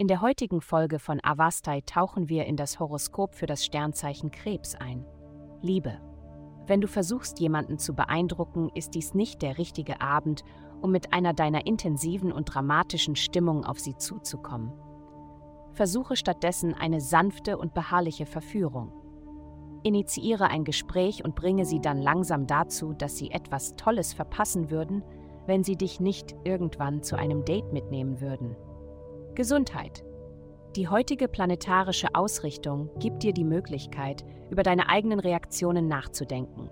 In der heutigen Folge von Avastai tauchen wir in das Horoskop für das Sternzeichen Krebs ein. Liebe. Wenn du versuchst, jemanden zu beeindrucken, ist dies nicht der richtige Abend, um mit einer deiner intensiven und dramatischen Stimmung auf sie zuzukommen. Versuche stattdessen eine sanfte und beharrliche Verführung. Initiiere ein Gespräch und bringe sie dann langsam dazu, dass sie etwas Tolles verpassen würden, wenn sie dich nicht irgendwann zu einem Date mitnehmen würden. Gesundheit. Die heutige planetarische Ausrichtung gibt dir die Möglichkeit, über deine eigenen Reaktionen nachzudenken.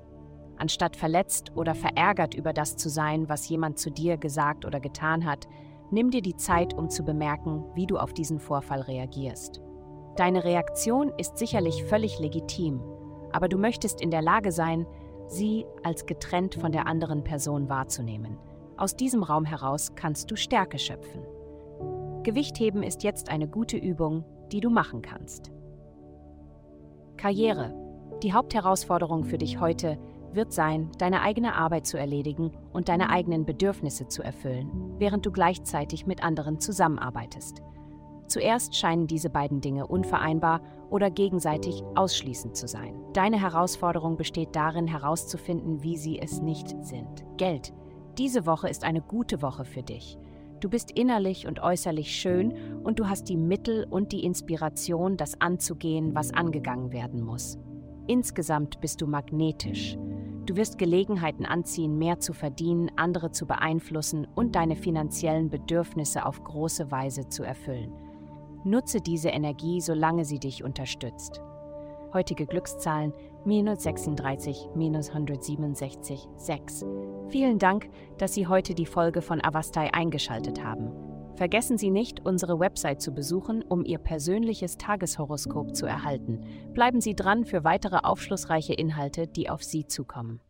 Anstatt verletzt oder verärgert über das zu sein, was jemand zu dir gesagt oder getan hat, nimm dir die Zeit, um zu bemerken, wie du auf diesen Vorfall reagierst. Deine Reaktion ist sicherlich völlig legitim, aber du möchtest in der Lage sein, sie als getrennt von der anderen Person wahrzunehmen. Aus diesem Raum heraus kannst du Stärke schöpfen. Gewichtheben ist jetzt eine gute Übung, die du machen kannst. Karriere. Die Hauptherausforderung für dich heute wird sein, deine eigene Arbeit zu erledigen und deine eigenen Bedürfnisse zu erfüllen, während du gleichzeitig mit anderen zusammenarbeitest. Zuerst scheinen diese beiden Dinge unvereinbar oder gegenseitig ausschließend zu sein. Deine Herausforderung besteht darin, herauszufinden, wie sie es nicht sind. Geld. Diese Woche ist eine gute Woche für dich. Du bist innerlich und äußerlich schön und du hast die Mittel und die Inspiration, das anzugehen, was angegangen werden muss. Insgesamt bist du magnetisch. Du wirst Gelegenheiten anziehen, mehr zu verdienen, andere zu beeinflussen und deine finanziellen Bedürfnisse auf große Weise zu erfüllen. Nutze diese Energie, solange sie dich unterstützt. Heutige Glückszahlen minus 36, minus 167, 6. Vielen Dank, dass Sie heute die Folge von Avastai eingeschaltet haben. Vergessen Sie nicht, unsere Website zu besuchen, um Ihr persönliches Tageshoroskop zu erhalten. Bleiben Sie dran für weitere aufschlussreiche Inhalte, die auf Sie zukommen.